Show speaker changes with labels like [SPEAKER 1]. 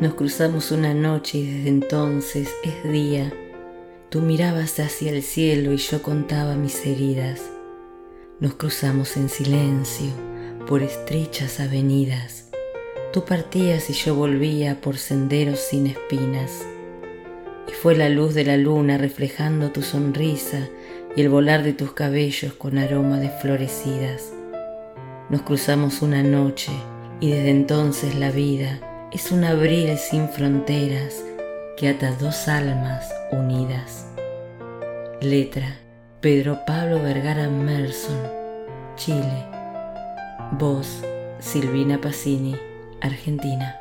[SPEAKER 1] Nos cruzamos una noche y desde entonces es día. Tú mirabas hacia el cielo y yo contaba mis heridas. Nos cruzamos en silencio por estrechas avenidas. Tú partías y yo volvía por senderos sin espinas. Y fue la luz de la luna reflejando tu sonrisa y el volar de tus cabellos con aroma de florecidas. Nos cruzamos una noche y desde entonces la vida es un abril sin fronteras que ata dos almas unidas. Letra Pedro Pablo Vergara Merson, Chile. Voz Silvina Pacini, Argentina.